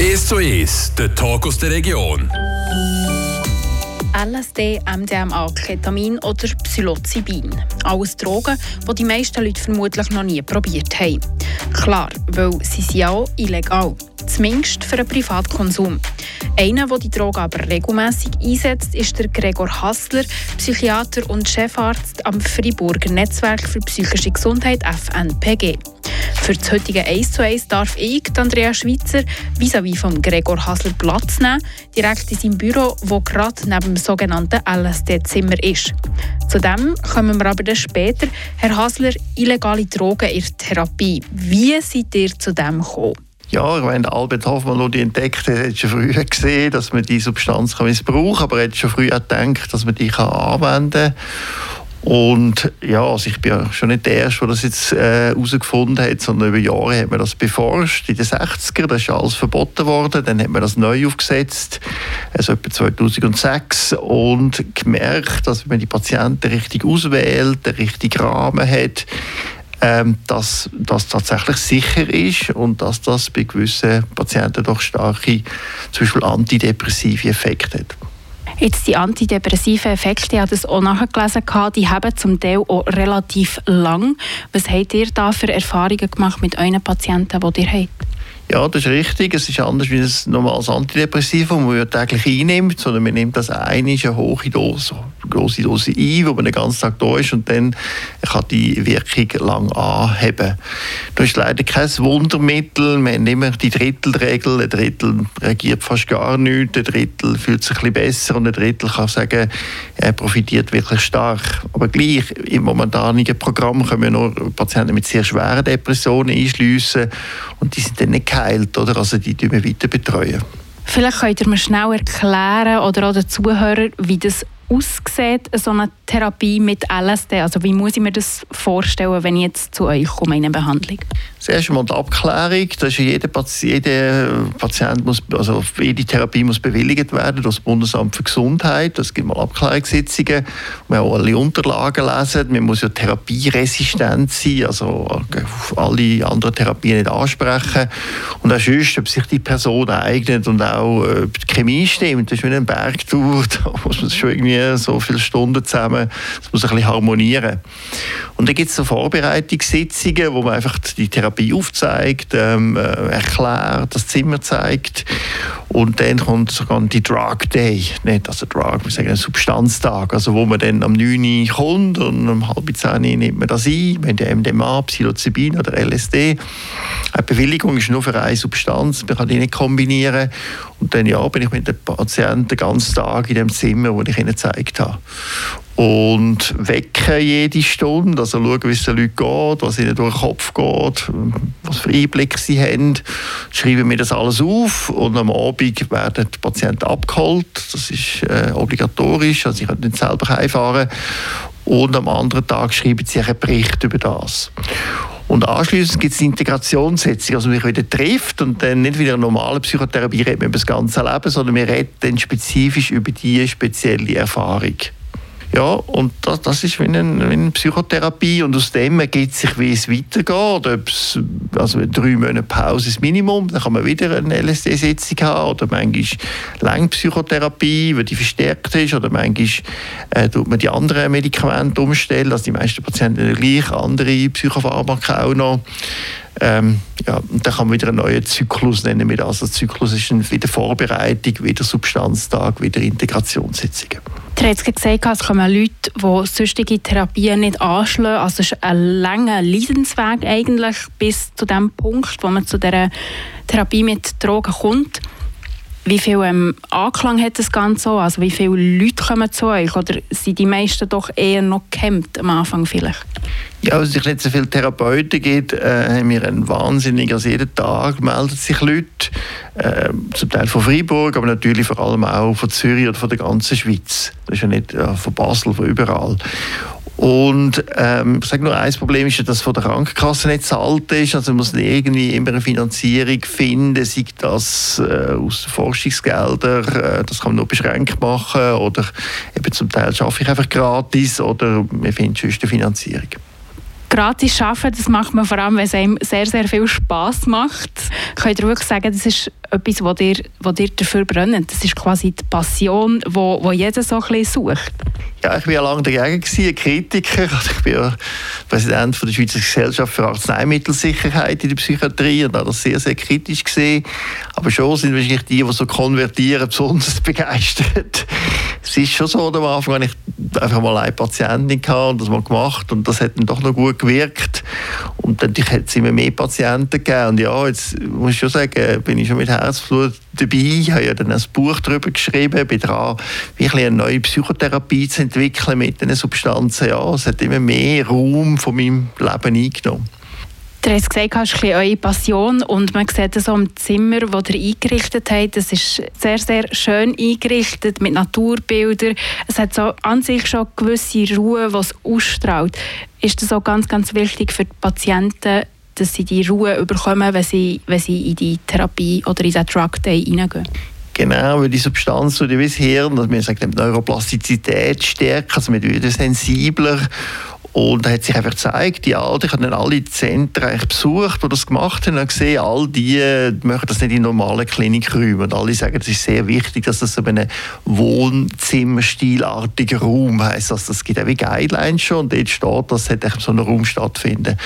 1 zu 1, der Talk aus der Region. LSD, MDMA, Ketamin oder Psilocybin. Alles Drogen, die die meisten Leute vermutlich noch nie probiert haben. Klar, weil sie sind auch illegal. Zumindest für einen Privatkonsum. Einer, der die Drogen aber regelmäßig einsetzt, ist der Gregor Hassler, Psychiater und Chefarzt am Freiburger Netzwerk für psychische Gesundheit FNPG. Für das heutige 1 zu 1 darf ich, Andrea Schweitzer, vis-à-vis von Gregor Hassler Platz nehmen, direkt in seinem Büro, wo gerade neben dem sogenannten LSD-Zimmer ist. Zudem kommen wir aber später. Herr Hassler, illegale Drogen in der Therapie. Wie seid ihr zu dem gekommen? Ja, ich meine, Albert Hoffmann, der die entdeckt hat, hat schon früh gesehen, dass man diese Substanz missbrauchen kann, aber er hat schon früh auch gedacht, dass man die anwenden kann. Und ja, also ich bin ja schon nicht der Erste, der das jetzt äh, herausgefunden äh, hat, sondern über Jahre hat man das beforscht. In den 60er, das ist alles verboten worden. Dann hat man das neu aufgesetzt, also etwa 2006, und gemerkt, dass wenn man die Patienten richtig auswählt, den richtigen Rahmen hat, ähm, dass das tatsächlich sicher ist und dass das bei gewissen Patienten doch starke, zum Beispiel antidepressive Effekte hat. Jetzt die antidepressiven Effekte, ich habe das auch nachgelesen, die haben zum Teil auch relativ lang. Was habt ihr da für Erfahrungen gemacht mit euren Patienten, die ihr habt? Ja, das ist richtig. Es ist anders wie ein normales Antidepressivum, das man täglich einnimmt, sondern man nimmt das eine, eine hohe Dose, große Dose ein, wo man den ganzen Tag da ist und dann kann die Wirkung lang anheben. Das ist leider kein Wundermittel. Man hat immer die Drittelregel. Ein Drittel reagiert fast gar nichts, ein Drittel fühlt sich ein bisschen besser und ein Drittel kann sagen, er profitiert wirklich stark. Aber gleich, im momentanen Programm können wir nur Patienten mit sehr schweren Depressionen einschliessen und die sind dann nicht geheilt, oder? also die wir weiter betreuen. Vielleicht könnt ihr mir schnell erklären oder auch den Zuhörern, wie das aussieht, so eine Therapie mit LSD? Also wie muss ich mir das vorstellen, wenn ich jetzt zu euch komme in eine Behandlung? Das erste Mal die Abklärung. Das ist jeder, jeder Patient muss, also jede Therapie muss bewilligt werden durch das Bundesamt für Gesundheit. Es gibt mal Abklärungssitzungen. Man muss alle Unterlagen lesen. Man muss ja therapieresistent sein, also alle anderen Therapien nicht ansprechen. Und auch sonst, ob sich die Person eignet und auch ob die Chemie stimmt. Das ist wie ein Bergtour. Da muss man schon irgendwie so viele Stunden zusammen, das muss ein bisschen harmonieren. Und dann gibt es so Vorbereitungssitzungen, wo man einfach die Therapie aufzeigt, ähm, äh, erklärt, das Zimmer zeigt. Und dann kommt sogar die Drug Day, nicht also Drug, wir sagen Substanztag, also wo man dann am 9 Uhr kommt und um halb 10 Uhr nimmt man das ein, wenn der MDMA, Psilocybin oder LSD. Eine Bewilligung ist nur für eine Substanz, man kann die nicht kombinieren und dann ja, bin ich mit den Patienten den ganzen Tag in dem Zimmer, wo ich ihnen gezeigt habe. Und wecken jede Stunde, also schauen, wie es den Leuten geht, was ihnen durch den Kopf geht, was für Einblicke sie haben. Schreiben mir das alles auf und am Abend werden die Patienten abgeholt. Das ist äh, obligatorisch, also sie können nicht selber heimfahren. Und am anderen Tag schreiben sie einen Bericht über das. Und anschließend gibt es Integrationssitzung, also man sich wieder trifft und dann nicht wieder eine normale Psychotherapie reden über das ganze Leben, sondern wir reden dann spezifisch über diese spezielle Erfahrung. Ja, und das, das ist wie eine, wie eine, Psychotherapie und aus dem ergibt sich, wie es weitergeht. Ob's, also drei Monate Pause ist Minimum, dann kann man wieder eine LSD-Sitzung haben oder manchmal Langpsychotherapie, die verstärkt ist oder manchmal äh, tut man die anderen Medikamente umstellen, also die meisten Patienten gleich andere Psychopharmaka auch noch. Ähm, ja, dann kann man wieder einen neuen Zyklus nennen das. Also Zyklus ist wieder Vorbereitung, wieder Substanztag, wieder Integrationssitzungen. Du hast gesagt, es kommen Leute, die sonstige Therapien nicht anschlagen. Also es ist ein langer Leidensweg eigentlich bis zu dem Punkt, wo man zu dieser Therapie mit Drogen kommt. Wie viel ähm, Anklang hat das Ganze so? Also wie viele Leute kommen zu euch? Oder sind die meisten doch eher noch gehemmt am Anfang vielleicht? Ja, weil es nicht so viele Therapeuten gibt, äh, haben wir einen wahnsinnig, also jeden Tag melden sich Leute, äh, zum Teil von Freiburg, aber natürlich vor allem auch von Zürich oder von der ganzen Schweiz. Das ist ja nicht äh, von Basel, von überall. Und ähm, ich sage nur, ein Problem ist, dass von der Krankenkasse nicht zahlt ist. Also man muss irgendwie immer eine Finanzierung finden, sei das äh, aus Forschungsgeldern, äh, das kann man nur beschränkt machen oder eben zum Teil schaffe ich einfach gratis oder wir finden sonst eine Finanzierung. gratis arbeiten, das macht man vor allem, wenn es einem sehr, sehr viel Spass macht. Könnt ihr wirklich sagen, das ist etwas, was ihr, was ihr dafür brennt? Das ist quasi die Passion, die wo, wo jeder so ein bisschen sucht. Ja, ich war ja lange dagegen, ein Kritiker. Also ich bin ja Präsident von der Schweizer Gesellschaft für Arzneimittelsicherheit in der Psychiatrie und habe das sehr, sehr kritisch gesehen. Aber schon sind wahrscheinlich die, die so konvertieren, besonders begeistert. Es ist schon so, am Anfang hatte ich einfach mal eine Patientin gehabt und das mal gemacht und das hat dann doch noch gut gewirkt. Und dann hat es immer mehr Patienten gegeben. Und ja, jetzt muss ich schon sagen, bin ich schon mit Herzblut dabei. Ich habe ja dann ein Buch darüber geschrieben, bin dran, wirklich eine neue Psychotherapie zu entwickeln mit diesen Substanzen. Ja, es hat immer mehr Raum von meinem Leben eingenommen. Du hast gesagt, das ist eure Passion und man sieht das auch im Zimmer, das ihr eingerichtet habt. Das ist sehr, sehr schön eingerichtet mit Naturbildern. Es hat so an sich schon gewisse Ruhe, die es ausstrahlt. Ist das auch ganz, ganz wichtig für die Patienten, dass sie die Ruhe bekommen, wenn sie, wenn sie in die Therapie oder in den Drug Day hineingehen? Genau, weil die Substanz, die das Hirn, also wir sagen Neuroplastizität stärken, also wir werden sensibler und da hat sich einfach gezeigt, die Alten, ich habe dann alle Zentren besucht, die das gemacht haben, und gesehen, all die machen das nicht in normalen Klinikräumen. Und alle sagen, es ist sehr wichtig, dass das so ein Wohnzimmerstilartiger Raum heisst. Also das gibt auch wie Guidelines schon, und dort steht, dass so ein Raum stattfinden.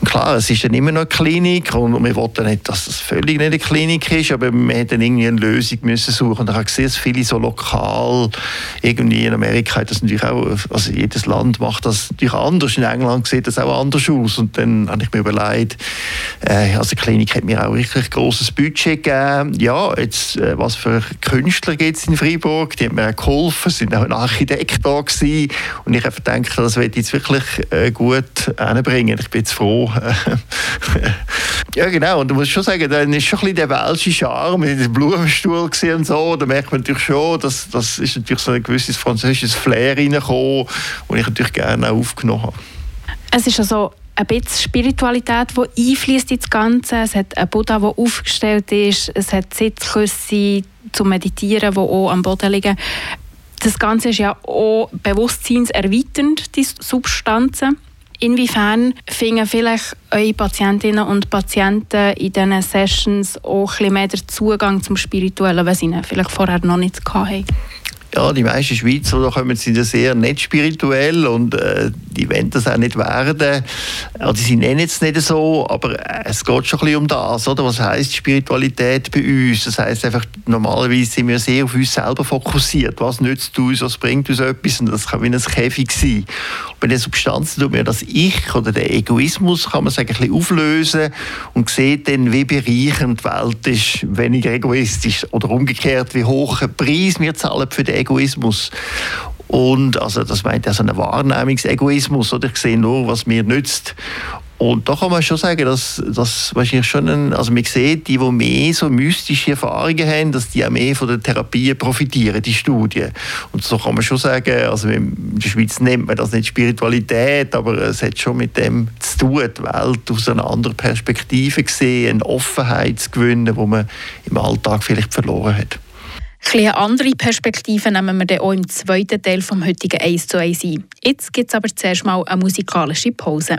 Und klar, es ist dann immer noch eine Klinik, und wir wollten nicht, dass das völlig nicht eine Klinik ist, aber wir hätten irgendwie eine Lösung müssen suchen. Und ich habe gesehen, dass viele so lokal, irgendwie in Amerika, das natürlich auch, also jedes Land macht das natürlich anders. In England sieht das auch anders aus. Und dann habe ich mir überlegt, äh, also die Klinik hat mir auch richtig großes Budget gegeben. Ja, jetzt, äh, was für Künstler gibt es in Freiburg? Die haben mir auch geholfen, sind auch ein Architekt da gewesen. Und ich habe gedacht, das werde ich jetzt wirklich äh, gut hinbringen. Ich bin jetzt froh. Ja, genau. Und du musst schon sagen, dann ist schon ein bisschen der welsche Charme mit dem Blumenstuhl und so. Da merkt man natürlich schon, dass das ist natürlich so ein gewisses französisches Flair reingekommen, und ich natürlich gerne auch aufgenommen habe. Es ist also ein bisschen Spiritualität, die einfließt ins Ganze. Es hat einen Buddha, der aufgestellt ist. Es hat Sitzküsse zum Meditieren, die auch am Boden liegen. Das Ganze ist ja auch bewusstseinserweiternd, die Substanzen. Inwiefern finden vielleicht eure Patientinnen und Patienten in diesen Sessions auch ein bisschen mehr Zugang zum Spirituellen, was sie vielleicht vorher noch nicht hatten? Ja, die meisten Schweizer kommen, sind ja sehr nicht spirituell und äh, die wollen das auch nicht werden. Also, sie nennen es nicht so, aber es geht schon ein bisschen um das. Oder? Was heisst Spiritualität bei uns? Das heisst einfach, normalerweise sind wir sehr auf uns selber fokussiert. Was nützt uns, was bringt uns etwas? Und das kann wie ein Käfig sein. Und bei den Substanzen tut mir das Ich oder der Egoismus, kann man sagen, ein bisschen auflösen und sieht dann, wie bereichernd die Welt ist, weniger egoistisch. Oder umgekehrt, wie hoch ein Preis wir zahlen für den Egoismus. Und also das meint also einen Wahrnehmungsegoismus, oder ich sehe nur, was mir nützt. Und da kann man schon sagen, dass das wahrscheinlich schon ein, also man sieht, die, die mehr so mystische Erfahrungen haben, dass die auch mehr von der Therapie profitieren, die Studien. Und so kann man schon sagen, also in der Schweiz nennt man das nicht Spiritualität, aber es hat schon mit dem zu tun, die Welt aus einer anderen Perspektive gesehen, eine Offenheit zu gewinnen, die man im Alltag vielleicht verloren hat. Eine andere Perspektive nehmen wir dann auch im zweiten Teil des heutigen 1 zu 1 ein. Jetzt gibt es aber zuerst mal eine musikalische Pause.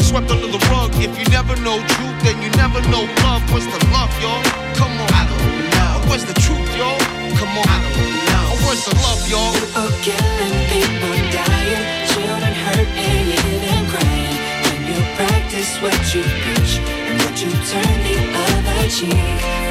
swept under the rug. If you never know truth, then you never know love. Where's the love, y'all? Come on. I don't know. Where's the truth, y'all? Come on. I don't know. Where's the love, y'all? People killing, people dying, children hurt and even crying. When you practice what you preach and what you turn the other cheek.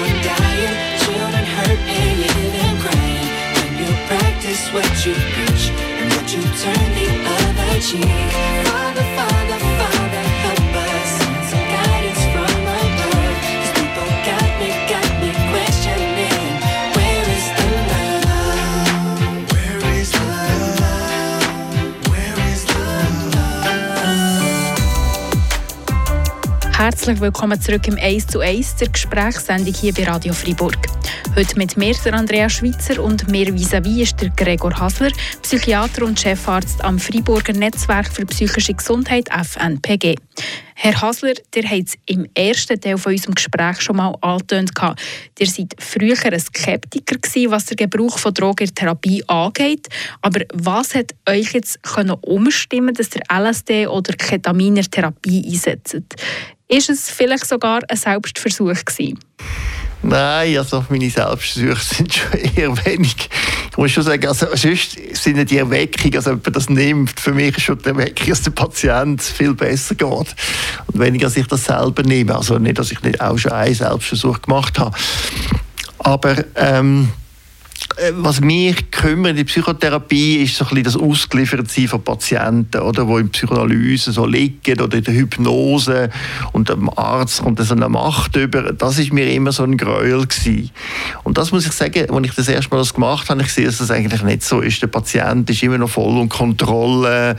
Herzlich willkommen zurück im 1 zu 1 der Gesprächssendung hier bei Radio Freiburg. Heute mit mir, der Andrea Schweitzer, und mir vis-à-vis ist der Gregor Hasler, Psychiater und Chefarzt am Freiburger Netzwerk für psychische Gesundheit FNPG. Herr Hasler, ihr habt es im ersten Teil von unserem Gespräch schon mal angetönt. Ihr seid früher ein Skeptiker, gewesen, was den Gebrauch von Drogen angeht. Aber was hat euch jetzt können umstimmen dass ihr LSD oder Ketamin Therapie einsetzt? Ist es vielleicht sogar ein Selbstversuch gewesen? Nein, also meine Selbstversuche sind schon eher wenig. Ich muss schon sagen, also sonst sind die Erweckungen, also wenn man das nimmt, für mich ist schon die Erweckung, dass der Patient viel besser geht. Und weniger, dass ich das selber nehme. Also nicht, dass ich nicht auch schon einen Selbstversuch gemacht habe. Aber ähm, äh, was mich kümmert in der Psychotherapie ist so ein bisschen das Ausgeliefertsein von Patienten, oder, die in Psychoanalyse so liegen oder in der Hypnose und dem Arzt kommt so eine Macht über. Das ist mir immer so ein Gräuel gewesen. Und das muss ich sagen, als ich das erste Mal das gemacht habe, ich sehe, dass das eigentlich nicht so ist. Der Patient ist immer noch voll unter Kontrolle.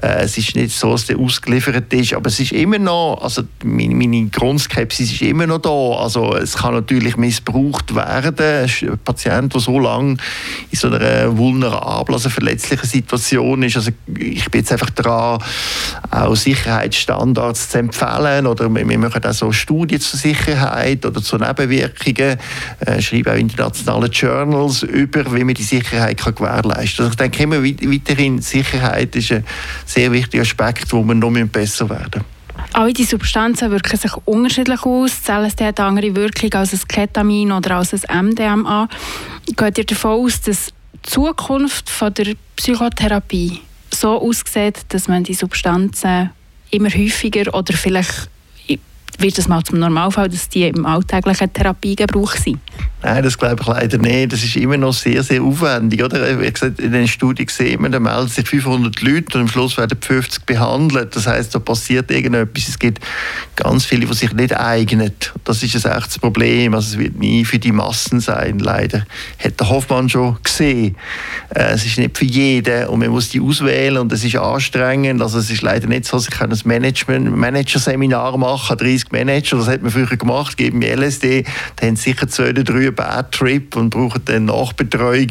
Äh, es ist nicht so, dass der ausgeliefert ist, aber es ist immer noch, also meine, meine Grundskepsis ist immer noch da. Also es kann natürlich missbraucht werden. Ein Patient, der so lange in so einer vulnerablen, also verletzlichen Situation ist. Also ich bin jetzt einfach dran, auch Sicherheitsstandards zu empfehlen oder wir machen auch so Studien zur Sicherheit oder zu Nebenwirkungen, äh, schreiben auch internationale Journals über, wie man die Sicherheit kann gewährleisten kann. Also ich denke immer weit- weiterhin, Sicherheit ist ein sehr wichtiger Aspekt, wo wir noch besser werden müssen. Alle die Substanzen wirken sich unterschiedlich aus. Das LSD hat eine andere Wirkung als ein Ketamin oder als ein MDMA. Geht ihr davon aus, dass die Zukunft von der Psychotherapie so aussieht, dass man die Substanzen immer häufiger oder vielleicht wird es mal zum Normalfall, dass die im alltäglichen Therapiegebrauch sind? Nein, das glaube ich leider nicht. Das ist immer noch sehr, sehr aufwendig. Oder? Wie gesagt, in den Studien sehen wir, da melden sich 500 Leute und am Schluss werden 50 behandelt. Das heißt, da passiert irgendetwas. Es gibt ganz viele, die sich nicht eignen. Das ist ein echtes Problem. Also es wird nie für die Massen sein, leider. Hat der Hoffmann schon gesehen. Äh, Es ist nicht für jeden und man muss die auswählen und es ist anstrengend. Also es ist leider nicht so, dass ich kann ein Management, Manager-Seminar machen, 30 Manager, das hat man früher gemacht, geben mir LSD, da haben sicher zwei oder drei Bad Trip und brauchen dann Nachbetreuung.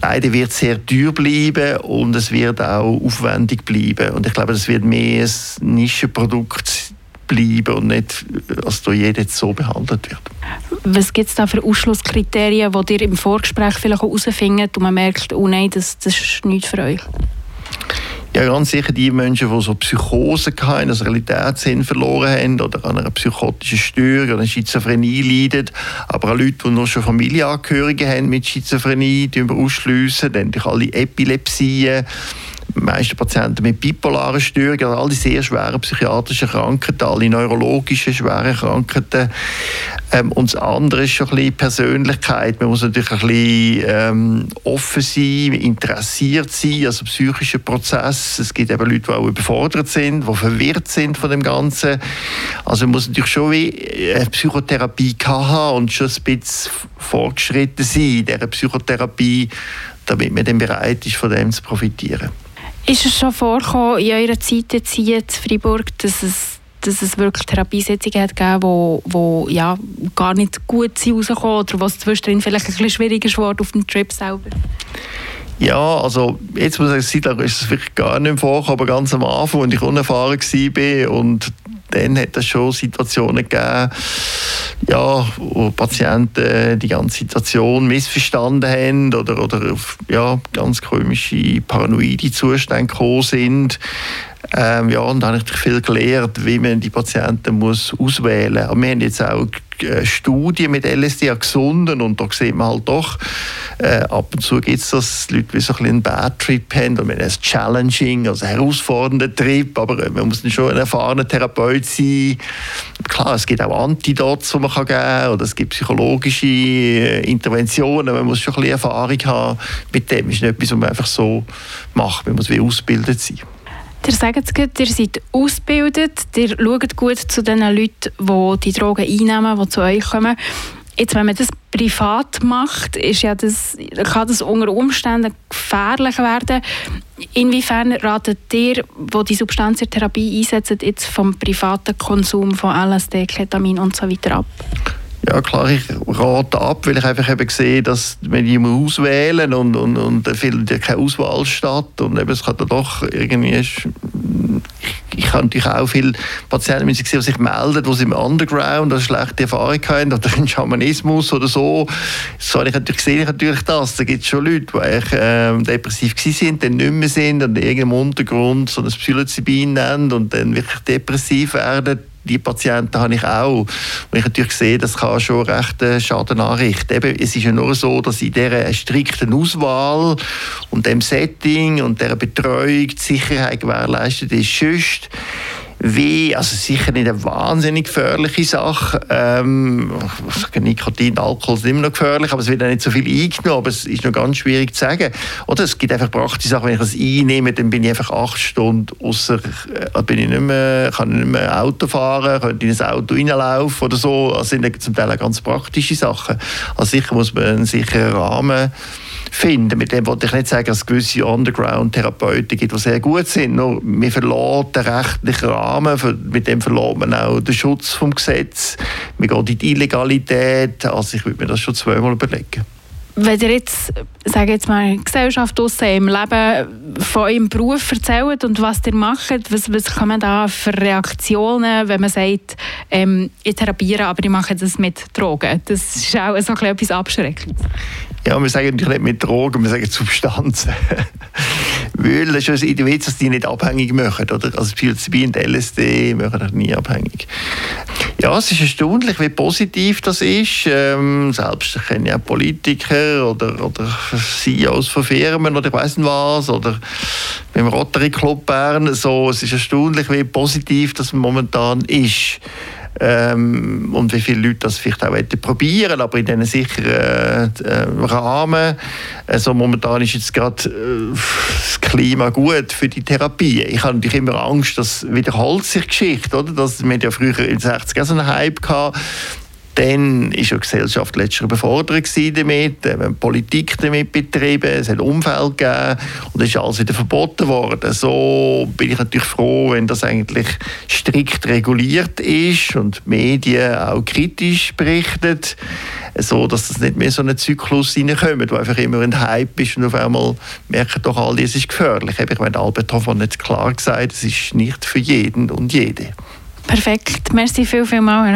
Leider wird es sehr teuer bleiben und es wird auch aufwendig bleiben. Und ich glaube, das wird mehr ein Nischenprodukt bleiben und nicht, dass da jeder so behandelt wird. Was gibt es da für Ausschlusskriterien, die ihr im Vorgespräch vielleicht herausfindet und man merkt, oh nein, das, das ist nichts für euch? Ja, ganz sicher die Menschen, die so Psychosen hatten, also Realitätssinn verloren haben oder an einer psychotischen Störung oder Schizophrenie leiden. Aber auch Leute, die noch schon Familienangehörige haben mit Schizophrenie, die ausschliessen. Dann alle Epilepsien meisten Patienten mit bipolaren Störungen, also all die sehr schweren psychiatrischen Krankheiten, alle neurologischen schweren Krankheiten. Ähm, und das andere ist schon ein bisschen Persönlichkeit. Man muss natürlich ein bisschen ähm, offen sein, interessiert sein, also psychischer Prozess. Es gibt eben Leute, die auch überfordert sind, die verwirrt sind von dem Ganzen. Also man muss natürlich schon wie eine Psychotherapie haben und schon ein bisschen fortgeschritten sein in dieser Psychotherapie, damit man dann bereit ist, von dem zu profitieren. Ist es schon vorgekommen in eurer Zeit jetzt hier in Freiburg, dass es, dass es wirklich Therapiesitzungen hat gegeben, wo, wo ja, gar nicht gut sind rausgekommen oder was zwischendrin vielleicht ein bisschen schwieriger ist auf dem Trip selber? Ja, also jetzt muss ich sagen, ist es wirklich gar nicht vorgekommen, aber ganz am Anfang, als ich unerfahren war und dann hat es schon Situationen gegeben, ja, wo Patienten die ganze Situation missverstanden haben oder, oder auf ja, ganz komische paranoide Zustände gekommen sind. Ähm, ja, und da habe ich viel gelernt, wie man die Patienten muss auswählen muss. Wir haben jetzt auch äh, Studien mit LSD an Gesunden und da sieht man halt doch, äh, ab und zu gibt es das, Leute wie so ein einen Bad Trip haben und ein Challenging, also herausfordernder Trip, aber man muss schon ein erfahrener Therapeut sein. Klar, es gibt auch Antidots, die man kann geben kann oder es gibt psychologische äh, Interventionen, man muss schon ein bisschen Erfahrung haben mit dem. Ist nicht etwas, was man einfach so macht, man muss wie ausgebildet sein. Ihr sagt es gut, ihr seid ausgebildet, ihr schaut gut zu den Leuten, die die Drogen einnehmen, die zu euch kommen. Jetzt, wenn man das privat macht, ist ja das, kann das unter Umständen gefährlich werden. Inwiefern ratet ihr, wo die Substanz in Therapie einsetzt, jetzt vom privaten Konsum von LSD, Ketamin und so ab? Ja klar, ich rate ab, weil ich einfach eben sehe, dass wenn die auswählen und, und, und da findet ja keine Auswahl statt und eben, es kann dann doch irgendwie ich habe natürlich auch viele Patienten, die sich melden, die im Underground eine schlechte Erfahrung haben oder einen Schamanismus oder so. So habe ich natürlich gesehen, ich natürlich das. Da gibt es schon Leute, die eigentlich, äh, depressiv waren, dann nicht mehr sind und in irgendeinem Untergrund so ein Psilocybin nennen und dann wirklich depressiv werden die Patienten habe ich auch. Und ich natürlich sehe, das kann schon recht Schaden anrichten. Eben, es ist ja nur so, dass in dieser strikten Auswahl und dem Setting und der Betreuung die Sicherheit gewährleistet ist. Sonst wie, also sicher nicht eine wahnsinnig gefährliche Sache. Ähm, Nikotin, Alkohol sind immer noch gefährlich, aber es wird auch nicht so viel eingenommen, aber es ist noch ganz schwierig zu sagen. Oder es gibt einfach praktische Sachen, wenn ich das einnehme, dann bin ich einfach acht Stunden außer, äh, bin ich nicht mehr, kann ich nicht mehr Auto fahren, könnte in ein Auto reinlaufen oder so. Das sind zum Teil auch ganz praktische Sachen. Also sicher muss man einen sicheren Rahmen finden. Mit dem wollte ich nicht sagen, dass es gewisse Underground-Therapeuten gibt, die sehr gut sind. Nur wir verlassen den rechtlichen Rahmen, mit dem verlässt man auch den Schutz vom Gesetz. Wir gehen in die Illegalität. Also ich würde mir das schon zweimal überlegen. Wenn ihr jetzt, sage jetzt mal, Gesellschaft draussen im Leben von eurem Beruf erzählt und was ihr macht, was, was man da für Reaktionen, wenn man sagt, ähm, ich therapiere, aber ich mache das mit Drogen? Das ist auch so etwas Abschreckendes. Ja, wir sagen nicht mit Drogen, wir sagen Substanzen. Weil das ist ja das dass die nicht abhängig machen. Oder? Also Psilocybin und LSD machen dich nie abhängig. Ja, es ist erstaunlich, wie positiv das ist. Ähm, selbst kenne ja Politiker oder, oder CEOs von Firmen oder ich weiß nicht was. Oder beim Rotary Club Bern. So, es ist erstaunlich, wie positiv das momentan ist ähm, und wie viele Leute das vielleicht auch probieren aber in diesen sicheren äh, Rahmen. Also momentan ist jetzt gerade äh, das Klima gut für die Therapie. Ich habe natürlich immer Angst, dass wiederholt sich Geschichte, oder? Dass wir ja früher in den 60 er so einen Hype gehabt Dann war die Gesellschaft letztlich überfordert damit, äh, haben Politik damit betrieben, es hat Umfeld gegeben und es ist alles wieder verboten worden. So bin ich natürlich froh, wenn das eigentlich strikt reguliert ist und die Medien auch kritisch berichten, so dass das nicht mehr so einen Zyklus reinkommt, wo einfach immer ein Hype ist und auf einmal merken doch alle, es ist gefährlich. Ich meine, Albert Hoffmann hat klar gesagt, es ist nicht für jeden und jede. Perfekt. Merci viel, viel mal.